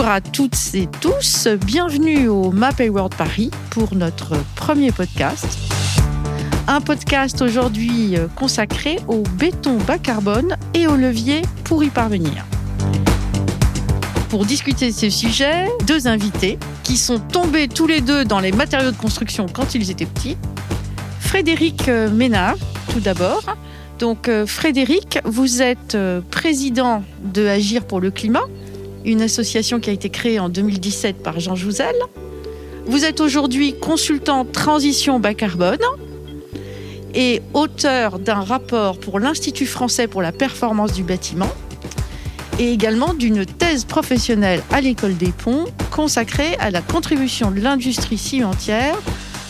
Bonjour à toutes et tous, bienvenue au Map World Paris pour notre premier podcast. Un podcast aujourd'hui euh, consacré au béton bas carbone et au levier pour y parvenir. Pour discuter de ce sujet, deux invités qui sont tombés tous les deux dans les matériaux de construction quand ils étaient petits. Frédéric euh, Ménard, tout d'abord. Donc euh, Frédéric, vous êtes président de Agir pour le climat, une association qui a été créée en 2017 par Jean Jouzel. Vous êtes aujourd'hui consultant transition bas carbone et auteur d'un rapport pour l'Institut français pour la performance du bâtiment et également d'une thèse professionnelle à l'école des ponts consacrée à la contribution de l'industrie cimentière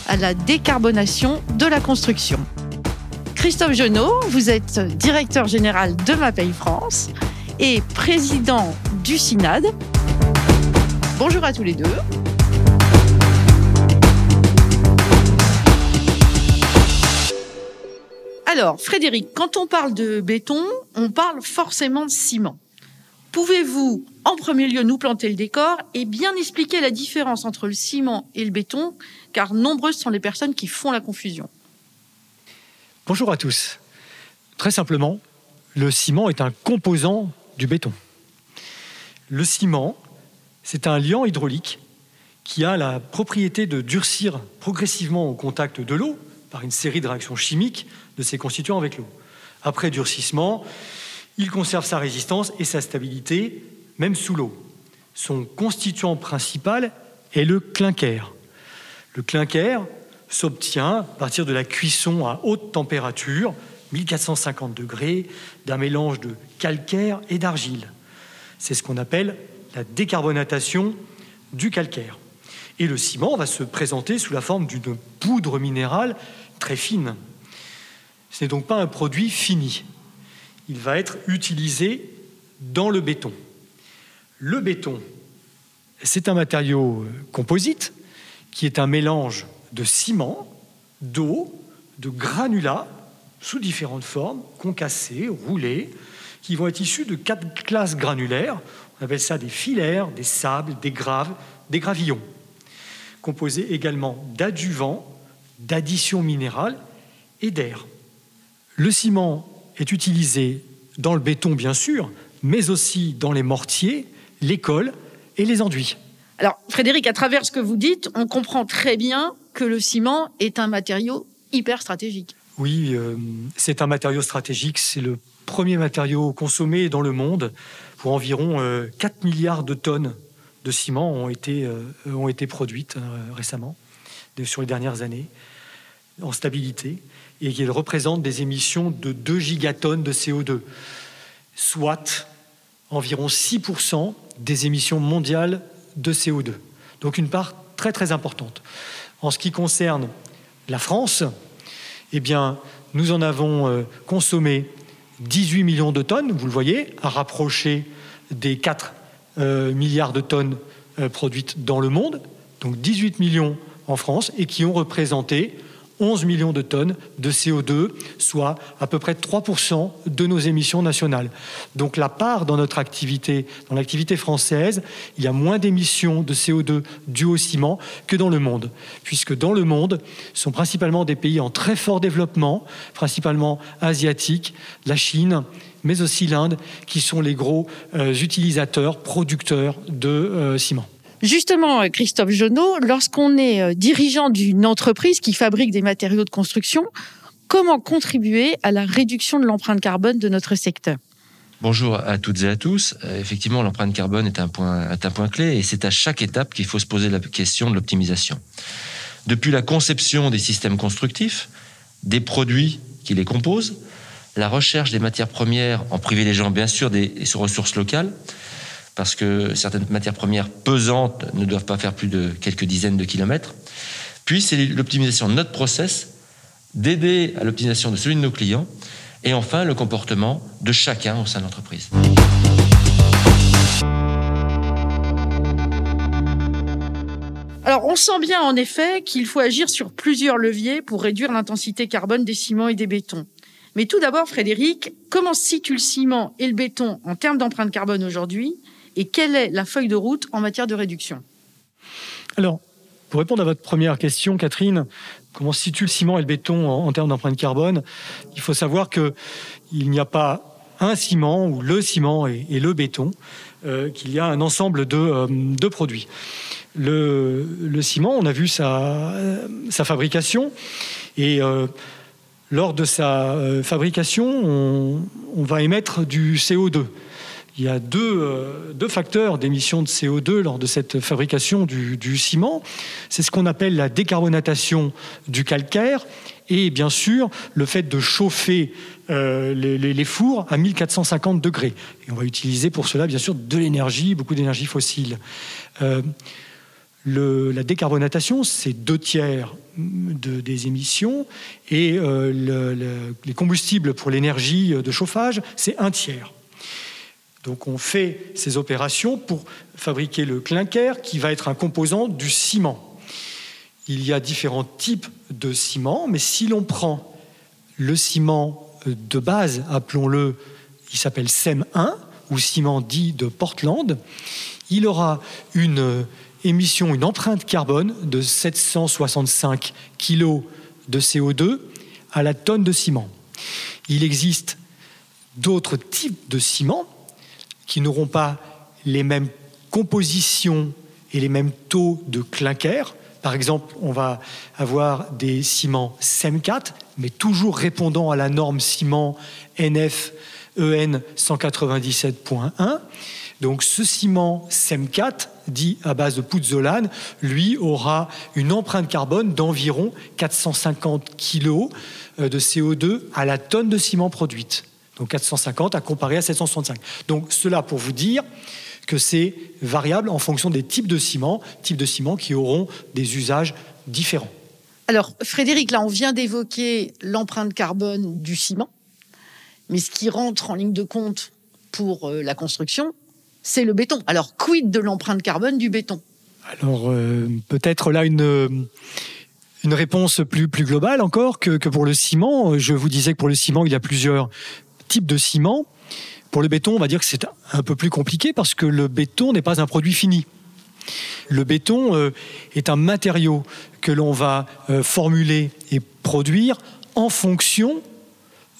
à la décarbonation de la construction. Christophe Genot, vous êtes directeur général de MAPEI France et président du SINAD. Bonjour à tous les deux. Alors, Frédéric, quand on parle de béton, on parle forcément de ciment. Pouvez-vous, en premier lieu, nous planter le décor et bien expliquer la différence entre le ciment et le béton, car nombreuses sont les personnes qui font la confusion Bonjour à tous. Très simplement, le ciment est un composant du béton. Le ciment, c'est un liant hydraulique qui a la propriété de durcir progressivement au contact de l'eau par une série de réactions chimiques de ses constituants avec l'eau. Après durcissement, il conserve sa résistance et sa stabilité, même sous l'eau. Son constituant principal est le clinker. Le clinker s'obtient à partir de la cuisson à haute température 1450 degrés, d'un mélange de calcaire et d'argile. C'est ce qu'on appelle la décarbonatation du calcaire. Et le ciment va se présenter sous la forme d'une poudre minérale très fine. Ce n'est donc pas un produit fini. Il va être utilisé dans le béton. Le béton, c'est un matériau composite qui est un mélange de ciment, d'eau, de granulats sous différentes formes, concassés, roulés, qui vont être issus de quatre classes granulaires. On appelle ça des filaires, des sables, des graves, des gravillons, composés également d'adjuvants, d'additions minérales et d'air. Le ciment est utilisé dans le béton, bien sûr, mais aussi dans les mortiers, les cols et les enduits. Alors, Frédéric, à travers ce que vous dites, on comprend très bien que le ciment est un matériau hyper stratégique. Oui, euh, c'est un matériau stratégique. C'est le premier matériau consommé dans le monde. Pour environ 4 euh, milliards de tonnes de ciment ont été, euh, ont été produites récemment, sur les dernières années, en stabilité, et qu'il représente des émissions de 2 gigatonnes de CO2, soit environ 6% des émissions mondiales de CO2. Donc une part très très importante. En ce qui concerne la France, eh bien, nous en avons euh, consommé 18 millions de tonnes, vous le voyez, à rapprocher des 4 euh, milliards de tonnes euh, produites dans le monde, donc 18 millions en France, et qui ont représenté 11 millions de tonnes de CO2, soit à peu près 3% de nos émissions nationales. Donc la part dans notre activité, dans l'activité française, il y a moins d'émissions de CO2 dues au ciment que dans le monde, puisque dans le monde, ce sont principalement des pays en très fort développement, principalement asiatiques, la Chine, mais aussi l'Inde, qui sont les gros euh, utilisateurs, producteurs de euh, ciment. Justement, Christophe Jonot, lorsqu'on est euh, dirigeant d'une entreprise qui fabrique des matériaux de construction, comment contribuer à la réduction de l'empreinte carbone de notre secteur? Bonjour à toutes et à tous. Euh, effectivement, l'empreinte carbone est un point, est un point clé et c'est à chaque étape qu'il faut se poser la question de l'optimisation. Depuis la conception des systèmes constructifs, des produits qui les composent, la recherche des matières premières en privilégiant bien sûr des ressources locales, parce que certaines matières premières pesantes ne doivent pas faire plus de quelques dizaines de kilomètres. Puis c'est l'optimisation de notre process, d'aider à l'optimisation de celui de nos clients, et enfin le comportement de chacun au sein de l'entreprise. Alors, on sent bien en effet qu'il faut agir sur plusieurs leviers pour réduire l'intensité carbone des ciments et des bétons. Mais tout d'abord, Frédéric, comment se situe le ciment et le béton en termes d'empreinte carbone aujourd'hui? Et quelle est la feuille de route en matière de réduction? Alors, pour répondre à votre première question, Catherine, comment se situe le ciment et le béton en, termes d'empreinte carbone? Il faut savoir qu'il n'y a pas un ciment ou le ciment et, le béton, euh, qu'il y a un ensemble de, euh, produits. Le, ciment, on a vu sa, fabrication et euh, lors de sa fabrication, on, on va émettre du CO2 il y a deux, deux facteurs d'émission de CO2 lors de cette fabrication du, ciment. C'est ce qu'on appelle la décarbonatation du calcaire et bien sûr le fait de chauffer euh, les, fours à 1450 degrés. Et on va utiliser pour cela bien sûr de l'énergie, beaucoup d'énergie fossile. Euh, la décarbonatation, c'est deux tiers de, des émissions et euh, les combustibles pour l'énergie de chauffage, c'est un tiers. Donc on fait ces opérations pour fabriquer le clinker qui va être un composant du ciment. Il y a différents types de ciment, mais si l'on prend le ciment de base, appelons-le, il s'appelle SEM1 ou ciment dit de Portland, il aura une émission, une empreinte carbone de 765 kg de CO2 à la tonne de ciment. Il existe d'autres types de ciment qui n'auront pas les mêmes compositions et les mêmes taux de clinker. Par exemple, on va avoir des ciments SEM4, mais toujours répondant à la norme ciment NF EN 197.1. Donc ce ciment SEM4, dit à base de pouzzolane, lui aura une empreinte carbone d'environ 450 kg de CO2 à la tonne de ciment produite. Donc 450 à comparer à 765. Donc cela pour vous dire que c'est variable en fonction des types de ciments, types de ciments qui auront des usages différents. Alors Frédéric, là on vient d'évoquer l'empreinte carbone du ciment, mais ce qui rentre en ligne de compte pour euh, la construction, c'est le béton. Alors quid de l'empreinte carbone du béton? Alors euh, peut-être là une une réponse plus, plus globale encore que, que, pour le ciment. Je vous disais que pour le ciment, il y a plusieurs type de ciment. Pour le béton, on va dire que c'est un peu plus compliqué parce que le béton n'est pas un produit fini. Le béton euh, est un matériau que l'on va euh, formuler et produire en fonction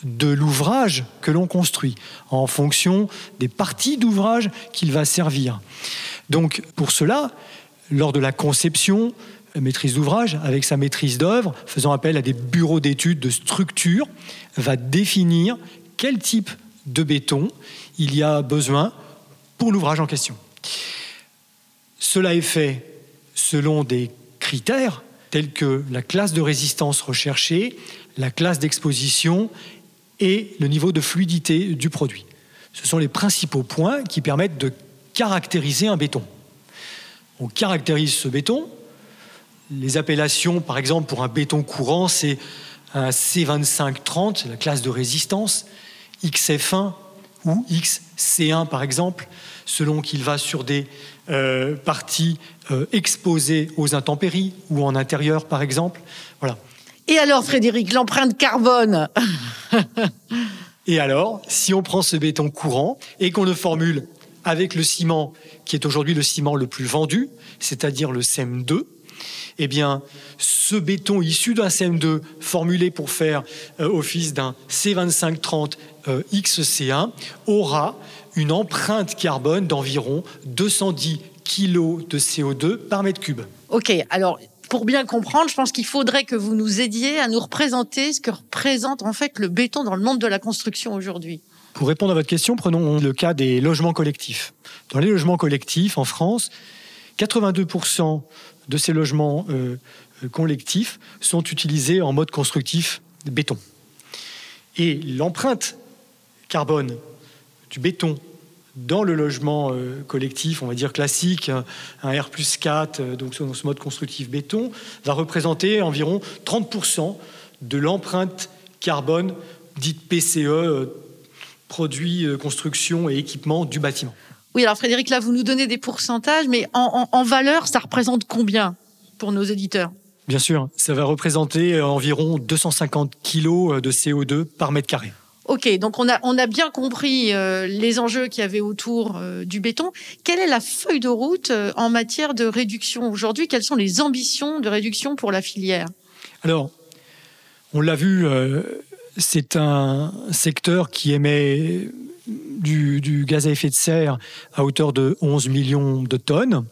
de l'ouvrage que l'on construit, en fonction des parties d'ouvrage qu'il va servir. Donc pour cela, lors de la conception, maîtrise d'ouvrage, avec sa maîtrise d'œuvre, faisant appel à des bureaux d'études de structure, va définir quel type de béton il y a besoin pour l'ouvrage en question. Cela est fait selon des critères tels que la classe de résistance recherchée, la classe d'exposition et le niveau de fluidité du produit. Ce sont les principaux points qui permettent de caractériser un béton. On caractérise ce béton. Les appellations, par exemple, pour un béton courant, c'est un C2530, la classe de résistance. XF1 ou XC1 par exemple, selon qu'il va sur des euh, parties euh, exposées aux intempéries ou en intérieur par exemple. Voilà. Et alors Frédéric, l'empreinte carbone Et alors, si on prend ce béton courant et qu'on le formule avec le ciment qui est aujourd'hui le ciment le plus vendu, c'est-à-dire le CEM2, eh bien, ce béton issu d'un CM2 formulé pour faire euh, office d'un C2530 euh, XC1 aura une empreinte carbone d'environ 210 kg de CO2 par mètre cube. Ok, alors pour bien comprendre, je pense qu'il faudrait que vous nous aidiez à nous représenter ce que représente en fait le béton dans le monde de la construction aujourd'hui. Pour répondre à votre question, prenons le cas des logements collectifs. Dans les logements collectifs en France, 82% de ces logements euh, collectifs sont utilisés en mode constructif béton. Et l'empreinte carbone du béton dans le logement euh, collectif, on va dire classique, un R plus 4, euh, donc dans ce mode constructif béton, va représenter environ 30% de l'empreinte carbone dite PCE, produits, construction et équipement du bâtiment. Oui, alors Frédéric, là, vous nous donnez des pourcentages, mais en, valeur, ça représente combien pour nos éditeurs? Bien sûr, ça va représenter environ 250 kg de CO2 par mètre carré. Ok, donc on a, on a bien compris euh, les enjeux qu'il y avait autour euh, du béton. Quelle est la feuille de route euh, en matière de réduction aujourd'hui? Quelles sont les ambitions de réduction pour la filière? Alors, on l'a vu, c'est un secteur qui émet du, gaz à effet de serre à hauteur de 11 millions de tonnes,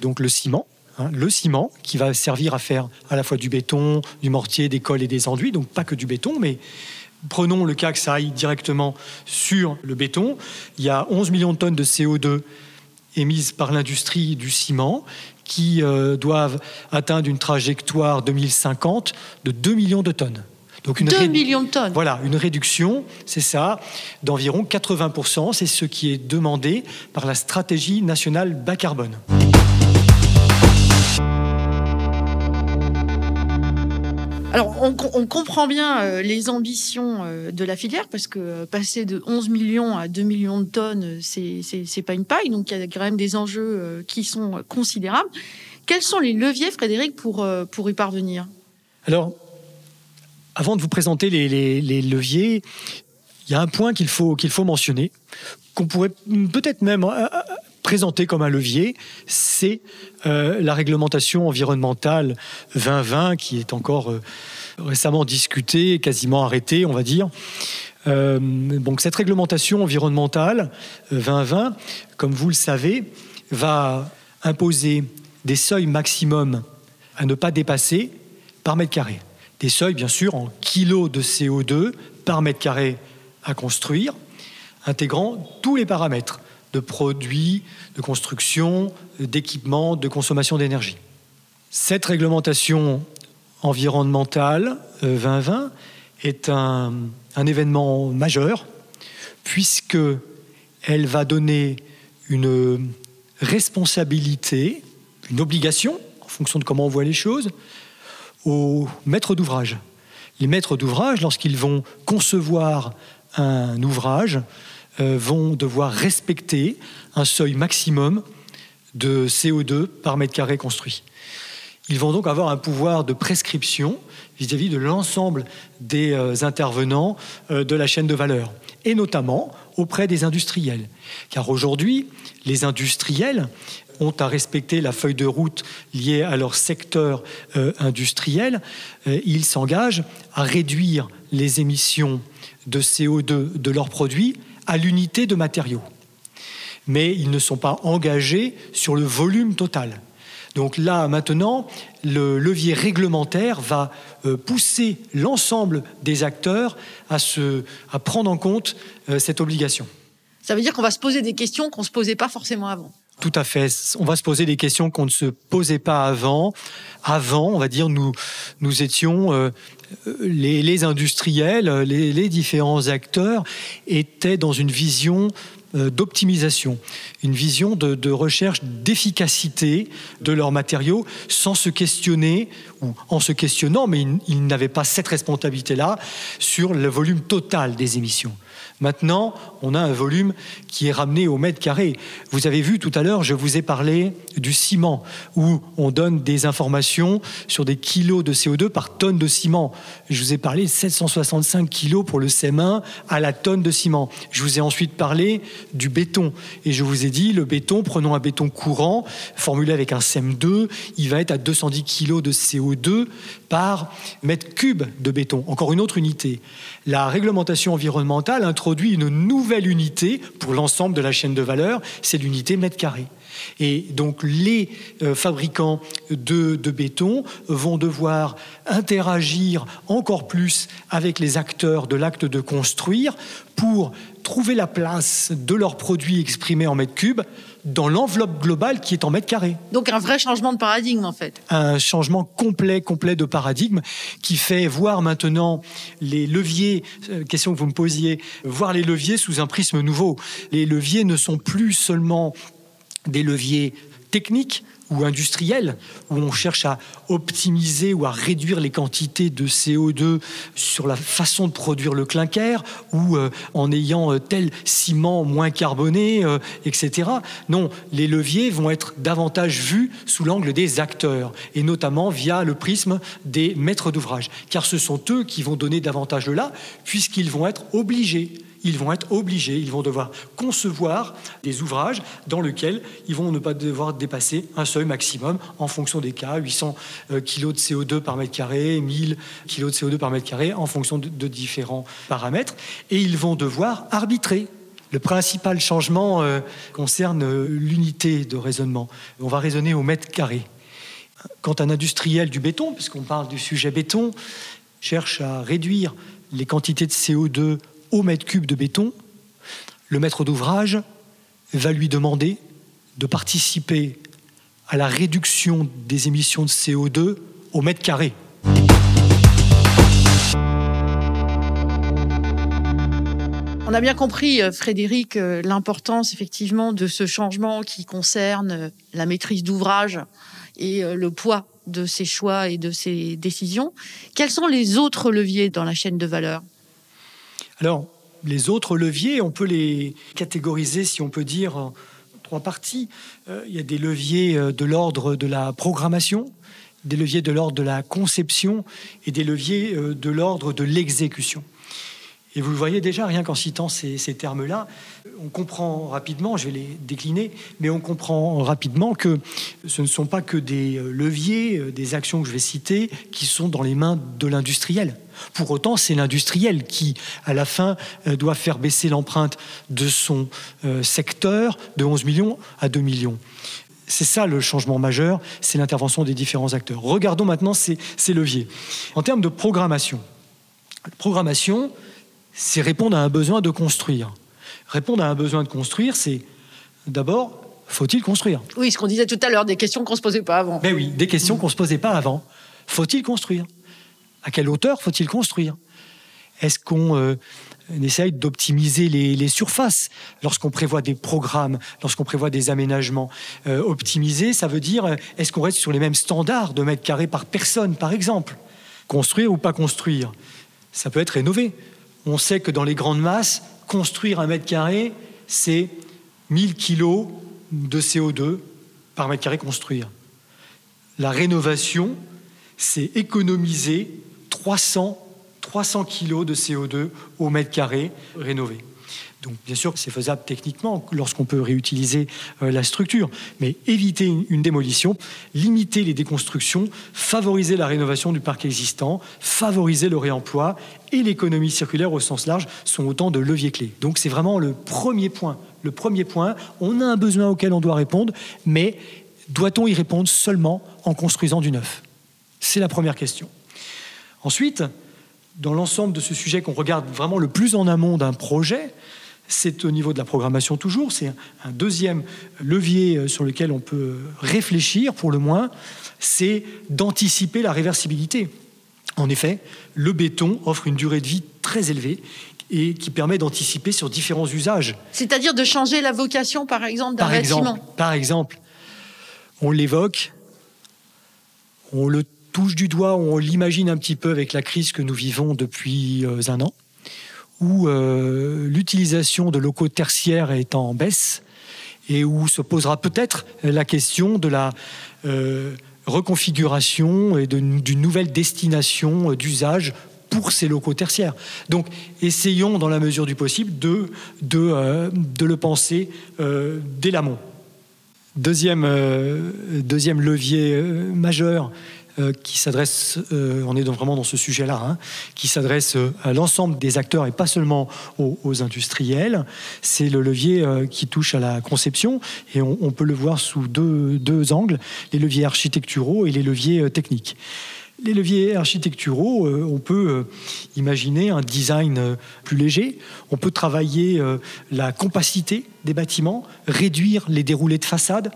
donc le ciment. Hein, le ciment qui va servir à faire à la fois du béton, du mortier, des cols et des enduits, donc pas que du béton, mais Prenons le cas que ça aille directement sur le béton. Il y a 11 millions de tonnes de CO2 émises par l'industrie du ciment qui euh, doivent atteindre une trajectoire 2050 de 2 millions de tonnes. Donc une 2 millions de tonnes. Voilà, une réduction, c'est ça, d'environ 80%. C'est ce qui est demandé par la stratégie nationale bas carbone. Alors, on, comprend bien euh, les ambitions euh, de la filière parce que euh, passer de 11 millions à 2 millions de tonnes, c'est c'est pas une paille. Donc, il y a quand même des enjeux qui sont considérables. Quels sont les leviers, Frédéric, pour, pour y parvenir? Alors, avant de vous présenter les, leviers, il y a un point qu'il faut, faut mentionner, qu'on pourrait peut-être même présenter comme un levier, c'est euh, la réglementation environnementale 2020 qui est encore euh, récemment discutée, quasiment arrêtée, on va dire. Euh, donc cette réglementation environnementale 2020, comme vous le savez, va imposer des seuils maximums à ne pas dépasser par mètre carré. Des seuils, bien sûr, en kilos de CO2 par mètre carré à construire, intégrant tous les paramètres de produits, de construction, d'équipements, de consommation d'énergie. Cette réglementation environnementale 2020 euh, est un, événement majeur puisque elle va donner une responsabilité, une obligation, en fonction de comment on voit les choses, aux maîtres d'ouvrage. Les maîtres d'ouvrage, lorsqu'ils vont concevoir un ouvrage, euh, vont devoir respecter un seuil maximum de CO2 par mètre carré construit. Ils vont donc avoir un pouvoir de prescription vis-à-vis de l'ensemble des euh, intervenants euh, de la chaîne de valeur, et notamment auprès des industriels. Car aujourd'hui, les industriels ont à respecter la feuille de route liée à leur secteur industriel. ils s'engagent à réduire les émissions de CO2 de leurs produits à l'unité de matériaux. Mais ils ne sont pas engagés sur le volume total. Donc là, maintenant, le levier réglementaire va euh, pousser l'ensemble des acteurs à, se, à prendre en compte euh, cette obligation. Ça veut dire qu'on va se poser des questions qu'on ne se posait pas forcément avant. Tout à fait. On va se poser des questions qu'on ne se posait pas avant. Avant, on va dire, nous, nous étions euh, les, industriels, les, différents acteurs étaient dans une vision euh, d'optimisation, une vision de, recherche d'efficacité de leurs matériaux sans se questionner, ou en se questionnant, mais ils n'avaient pas cette responsabilité-là sur le volume total des émissions. Maintenant, on a un volume qui est ramené au mètre carré. Vous avez vu tout à l'heure, je vous ai parlé du ciment, où on donne des informations sur des kilos de CO2 par tonne de ciment. Je vous ai parlé de 765 kilos pour le CM1 à la tonne de ciment. Je vous ai ensuite parlé du béton. Et je vous ai dit, le béton, prenons un béton courant, formulé avec un CM2, il va être à 210 kilos de CO2 par mètre cube de béton. Encore une autre unité. La réglementation environnementale introduit une nouvelle unité pour l'ensemble de la chaîne de valeur, c'est l'unité mètre carré. Et donc les euh, fabricants de, de, béton vont devoir interagir encore plus avec les acteurs de l'acte de construire pour trouver la place de leurs produits exprimés en mètres cubes dans l'enveloppe globale qui est en mètres carrés. Donc un vrai changement de paradigme en fait. Un changement complet, complet de paradigme qui fait voir maintenant les leviers, euh, question que vous me posiez, voir les leviers sous un prisme nouveau. Les leviers ne sont plus seulement des leviers techniques ou industriel, où on cherche à optimiser ou à réduire les quantités de CO2 sur la façon de produire le clinker, ou euh, en ayant euh, tel ciment moins carboné, euh, etc. Non, les leviers vont être davantage vus sous l'angle des acteurs, et notamment via le prisme des maîtres d'ouvrage, car ce sont eux qui vont donner davantage de là, puisqu'ils vont être obligés ils vont être obligés, ils vont devoir concevoir des ouvrages dans lesquels ils vont ne pas devoir dépasser un seuil maximum en fonction des cas, 800 kg de CO2 par mètre carré, 1000 kg de CO2 par mètre carré, en fonction de, de différents paramètres, et ils vont devoir arbitrer le principal changement euh, concerne euh, l'unité de raisonnement. On va raisonner au mètre carré. Quand un industriel du béton, puisqu'on parle du sujet béton, cherche à réduire les quantités de CO2 au mètre cube de béton, le maître d'ouvrage va lui demander de participer à la réduction des émissions de CO2 au mètre carré. On a bien compris, euh, Frédéric, euh, l'importance effectivement de ce changement qui concerne euh, la maîtrise d'ouvrage et le poids de ses choix et de ses décisions. Quels sont les autres leviers dans la chaîne de valeur? Alors, les autres leviers, on peut les catégoriser, si on peut dire, en trois parties. Il y a des leviers de l'ordre de la programmation, des leviers de l'ordre de la conception et des leviers de l'ordre de l'exécution. Et vous le voyez déjà, rien qu'en citant ces, termes-là, on comprend rapidement, je vais les décliner, mais on comprend rapidement que ce ne sont pas que des leviers, des actions que je vais citer, qui sont dans les mains de l'industriel. Pour autant, c'est l'industriel qui, à la fin, doit faire baisser l'empreinte de son secteur de 11 millions à 2 millions. C'est ça le changement majeur, c'est l'intervention des différents acteurs. Regardons maintenant ces, ces leviers. En termes de programmation, programmation, c'est répondre à un besoin de construire. Répondre à un besoin de construire, c'est d'abord, faut-il construire? Oui, ce qu'on disait tout à l'heure, des questions qu'on ne se posait pas avant. Mais oui, des questions qu'on ne se posait pas avant. Faut-il construire? À quelle hauteur faut-il construire? Est-ce qu'on euh, essaye d'optimiser les, les, surfaces? Lorsqu'on prévoit des programmes, lorsqu'on prévoit des aménagements euh, Optimiser, ça veut dire, est-ce qu'on reste sur les mêmes standards de mètres carrés par personne, par exemple? Construire ou pas construire? Ça peut être rénové on sait que dans les grandes masses, construire un mètre carré, c'est 1000 kilos de CO2 par mètre carré construire. La rénovation, c'est économiser 300, 300 kilos de CO2 au mètre carré rénové. Donc bien sûr, c'est faisable techniquement lorsqu'on peut réutiliser euh, la structure, mais éviter une, une, démolition, limiter les déconstructions, favoriser la rénovation du parc existant, favoriser le réemploi et l'économie circulaire au sens large sont autant de leviers clés. Donc c'est vraiment le premier point. Le premier point, on a un besoin auquel on doit répondre, mais doit-on y répondre seulement en construisant du neuf? C'est la première question. Ensuite, dans l'ensemble de ce sujet qu'on regarde vraiment le plus en amont d'un projet, c'est au niveau de la programmation toujours, c'est un deuxième levier sur lequel on peut réfléchir pour le moins, c'est d'anticiper la réversibilité. En effet, le béton offre une durée de vie très élevée et qui permet d'anticiper sur différents usages. C'est-à-dire de changer la vocation, par exemple, d'un bâtiment. Par exemple, on l'évoque, on le touche du doigt, on l'imagine un petit peu avec la crise que nous vivons depuis un an où euh, l'utilisation de locaux tertiaires est en baisse et où se posera peut-être la question de la euh, reconfiguration et d'une nouvelle destination d'usage pour ces locaux tertiaires. Donc, essayons, dans la mesure du possible, de, de, euh, de le penser euh, dès l'amont. Deuxième, euh, deuxième levier majeur qui s'adresse, euh, on est vraiment dans ce sujet-là, hein, qui s'adresse à l'ensemble des acteurs et pas seulement aux, industriels. C'est le levier euh, qui touche à la conception et on, peut le voir sous deux, deux angles, les leviers architecturaux et les leviers euh, techniques. Les leviers architecturaux, euh, on peut euh, imaginer un design euh, plus léger, on peut travailler la compacité des bâtiments, réduire les déroulés de façade,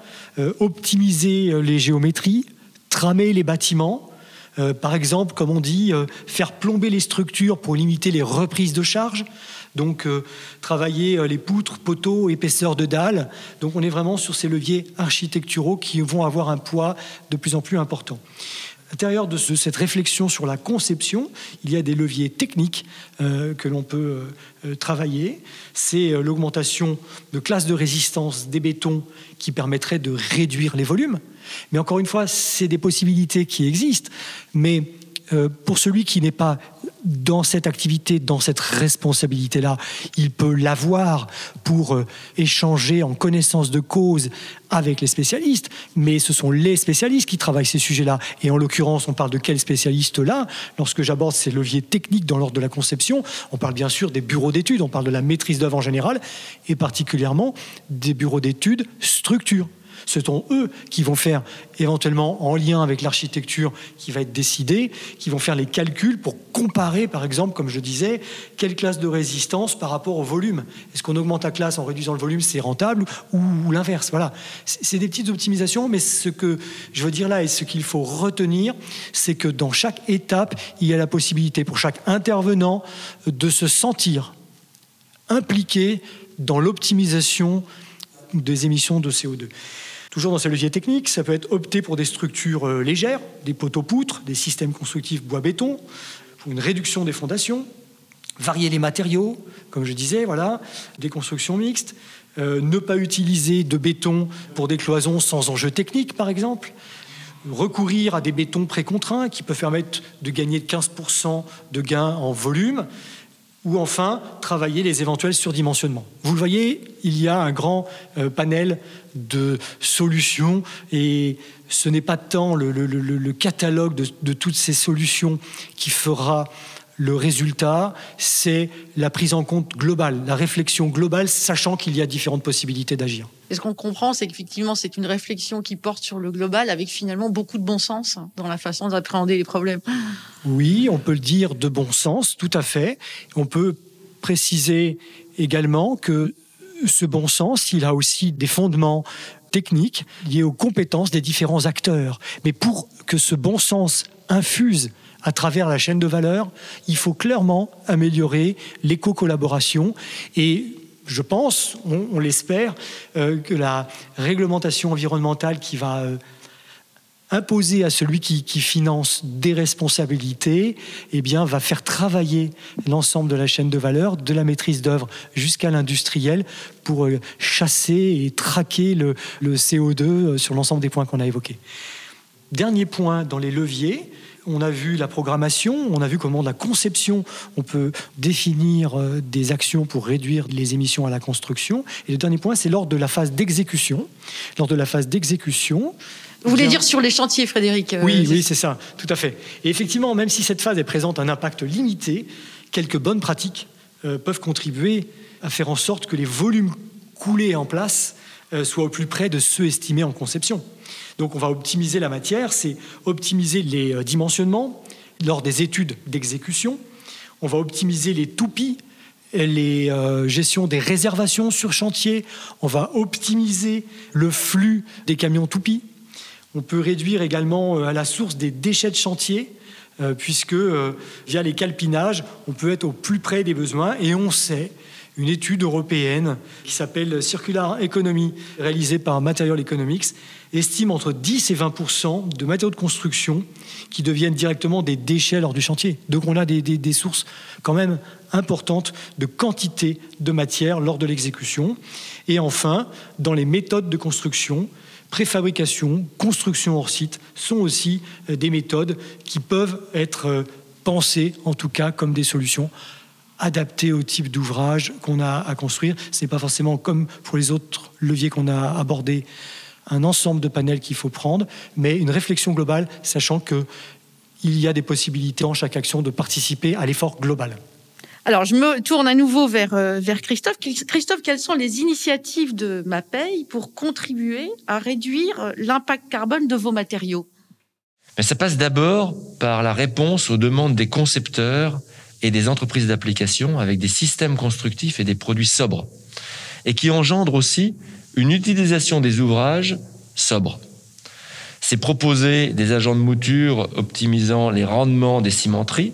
optimiser les géométries, tramer les bâtiments, Euh, par exemple, comme on dit, euh, faire plomber les structures pour limiter les reprises de charge. Donc, euh, travailler les poutres, poteaux, épaisseur de dalles. Donc, on est vraiment sur ces leviers architecturaux qui vont avoir un poids de plus en plus important. À l'intérieur de, cette réflexion sur la conception, il y a des leviers techniques que l'on peut travailler. C'est l'augmentation de classes de résistance des bétons qui permettrait de réduire les volumes. Mais encore une fois, c'est des possibilités qui existent. Mais euh, pour celui qui n'est pas dans cette activité, dans cette responsabilité-là, il peut l'avoir pour euh, échanger en connaissance de cause avec les spécialistes, mais ce sont les spécialistes qui travaillent ces sujets-là. Et en l'occurrence, on parle de quels spécialistes là Lorsque j'aborde ces leviers techniques dans l'ordre de la conception, on parle bien sûr des bureaux d'études, on parle de la maîtrise d'œuvre en général, et particulièrement des bureaux d'études structure. Ce sont eux qui vont faire, éventuellement en lien avec l'architecture qui va être décidée, qui vont faire les calculs pour comparer, par exemple, comme je disais, quelle classe de résistance par rapport au volume. Est-ce qu'on augmente la classe en réduisant le volume, c'est rentable, ou, l'inverse? Voilà. C'est des petites optimisations, mais ce que je veux dire là et ce qu'il faut retenir, c'est que dans chaque étape, il y a la possibilité pour chaque intervenant de se sentir impliqué dans l'optimisation des émissions de CO2. Toujours dans ces leviers techniques, ça peut être opter pour des structures euh, légères, des poteaux-poutres, des systèmes constructifs bois-béton, pour une réduction des fondations, varier les matériaux, comme je disais, voilà, des constructions mixtes, euh, ne pas utiliser de béton pour des cloisons sans enjeu technique, par exemple, recourir à des bétons précontraints qui peuvent permettre de gagner 15% de gains en volume, ou enfin travailler les éventuels surdimensionnements. Vous le voyez, il y a un grand euh, panel de solutions et ce n'est pas tant le, catalogue de, toutes ces solutions qui fera le résultat, c'est la prise en compte globale, la réflexion globale, sachant qu'il y a différentes possibilités d'agir. Et ce qu'on comprend, c'est qu'effectivement, c'est une réflexion qui porte sur le global avec finalement beaucoup de bon sens dans la façon d'appréhender les problèmes. Oui, on peut le dire de bon sens, tout à fait. On peut préciser également que ce bon sens, il a aussi des fondements techniques liés aux compétences des différents acteurs. Mais pour que ce bon sens infuse à travers la chaîne de valeur, il faut clairement améliorer l'éco-collaboration et je pense, on, l'espère, euh, que la réglementation environnementale qui va euh, imposer à celui qui, finance des responsabilités, eh bien, va faire travailler l'ensemble de la chaîne de valeur, de la maîtrise d'œuvre jusqu'à l'industriel, pour euh, chasser et traquer le, le CO2 euh, sur l'ensemble des points qu'on a évoqués. Dernier point dans les leviers, on a vu la programmation, on a vu comment la conception, on peut définir euh, des actions pour réduire les émissions à la construction. Et le dernier point, c'est lors de la phase d'exécution. Lors de la phase d'exécution, vous voulez dire sur les chantiers, Frédéric euh, Oui, oui, c'est ça, tout à fait. Et effectivement, même si cette phase présente un impact limité, quelques bonnes pratiques euh, peuvent contribuer à faire en sorte que les volumes coulés en place euh, soient au plus près de ceux estimés en conception. Donc on va optimiser la matière, c'est optimiser les dimensionnements lors des études d'exécution. On va optimiser les toupies les gestions des réservations sur chantier, on va optimiser le flux des camions toupies, on peut réduire également euh, à la source des déchets de chantier, euh, puisque euh, via les calpinages, on peut être au plus près des besoins. Et on sait, une étude européenne qui s'appelle Circular Economy, réalisée par Material Economics, estime entre 10 et 20% de matériaux de construction qui deviennent directement des déchets lors du chantier. Donc on a des, sources quand même importantes de quantité de matière lors de l'exécution. Et enfin, dans les méthodes de construction, préfabrication, construction hors site sont aussi euh, des méthodes qui peuvent être euh, pensées, en tout cas, comme des solutions adaptées au type d'ouvrage qu'on a à construire. Ce n'est pas forcément comme pour les autres leviers qu'on a abordés, un ensemble de panels qu'il faut prendre, mais une réflexion globale, sachant qu'il y a des possibilités en chaque action de participer à l'effort global. Alors, je me tourne à nouveau vers, euh, vers Christophe. Christophe, quelles sont les initiatives de MaPay pour contribuer à réduire l'impact carbone de vos matériaux? Mais Ça passe d'abord par la réponse aux demandes des concepteurs et des entreprises d'application avec des systèmes constructifs et des produits sobres, et qui engendrent aussi une utilisation des ouvrages sobres. c'est proposer des agents de mouture optimisant les rendements des cimenteries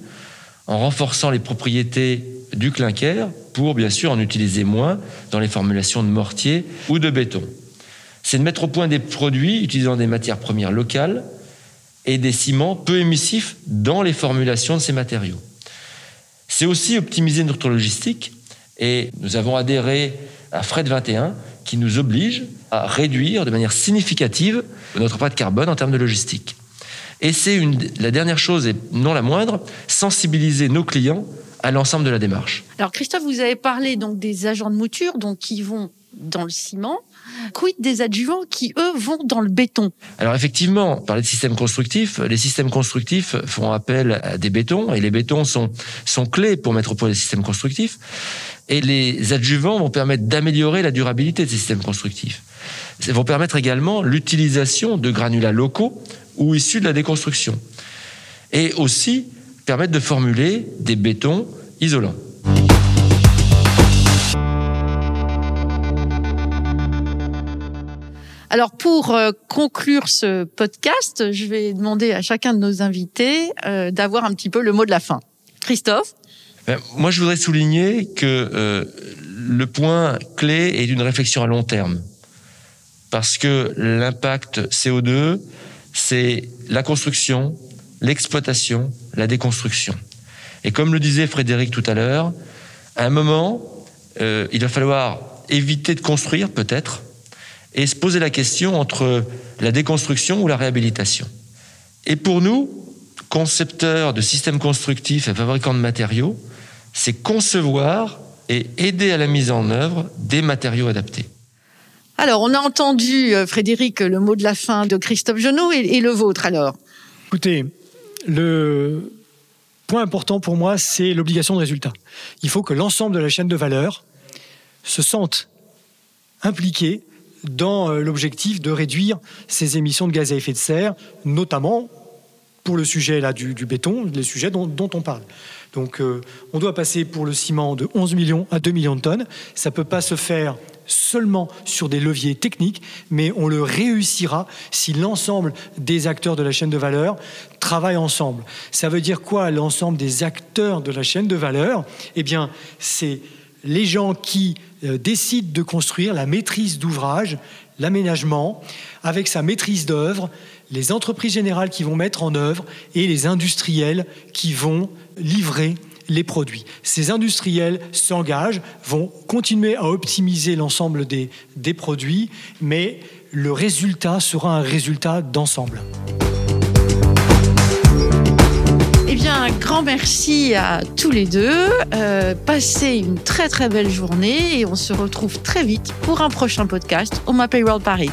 en renforçant les propriétés du clinker pour bien sûr en utiliser moins dans les formulations de mortier ou de béton. C'est de mettre au point des produits utilisant des matières premières locales et des ciments peu émissifs dans les formulations de ces matériaux. C'est aussi optimiser notre logistique et nous avons adhéré à Fred 21 qui nous oblige à réduire de manière significative notre empreinte carbone en termes de logistique. Et c'est la dernière chose, et non la moindre, sensibiliser nos clients à l'ensemble de la démarche. Alors Christophe, vous avez parlé donc des agents de mouture donc qui vont dans le ciment. Quid des adjuvants qui, eux, vont dans le béton? Alors effectivement, parler de systèmes constructifs, les systèmes constructifs font appel à des bétons et les bétons sont, sont clés pour mettre au point des systèmes constructifs. Et les adjuvants vont permettre d'améliorer la durabilité de ces systèmes constructifs. Ils vont permettre également l'utilisation de granulats locaux ou issus de la déconstruction. Et aussi permettre de formuler des bétons isolants. Alors pour euh, conclure ce podcast, je vais demander à chacun de nos invités euh, d'avoir un petit peu le mot de la fin. Christophe? Ben, Moi, je voudrais souligner que euh, le point clé est d'une réflexion à long terme. Parce que l'impact CO2, c'est la construction, l'exploitation, la déconstruction. Et comme le disait Frédéric tout à l'heure, à un moment, il va falloir éviter de construire peut-être, et se poser la question entre la déconstruction ou la réhabilitation. Et pour nous, concepteurs de systèmes constructifs et fabricants de matériaux, c'est concevoir et aider à la mise en œuvre des matériaux adaptés. Alors, on a entendu, euh, Frédéric, le mot de la fin de Christophe Genot et, le vôtre alors. Écoutez, le point important pour moi, c'est l'obligation de résultat. Il faut que l'ensemble de la chaîne de valeur se sente impliqué dans euh, l'objectif de réduire ces émissions de gaz à effet de serre, notamment pour le sujet là du, béton, les sujets dont, on parle. Donc euh, on doit passer pour le ciment de 11 millions à 2 millions de tonnes. Ça ne peut pas se faire seulement sur des leviers techniques, mais on le réussira si l'ensemble des acteurs de la chaîne de valeur travaillent ensemble. Ça veut dire quoi l'ensemble des acteurs de la chaîne de valeur? Eh bien, c'est les gens qui euh, décident de construire la maîtrise d'ouvrage, l'aménagement, avec sa maîtrise d'œuvre, les entreprises générales qui vont mettre en œuvre et les industriels qui vont livrer les produits. Ces industriels s'engagent, vont continuer à optimiser l'ensemble des, des produits, mais le résultat sera un résultat d'ensemble. Un grand merci à tous les deux. Euh, passez une très très belle journée et on se retrouve très vite pour un prochain podcast au Mapay World Paris.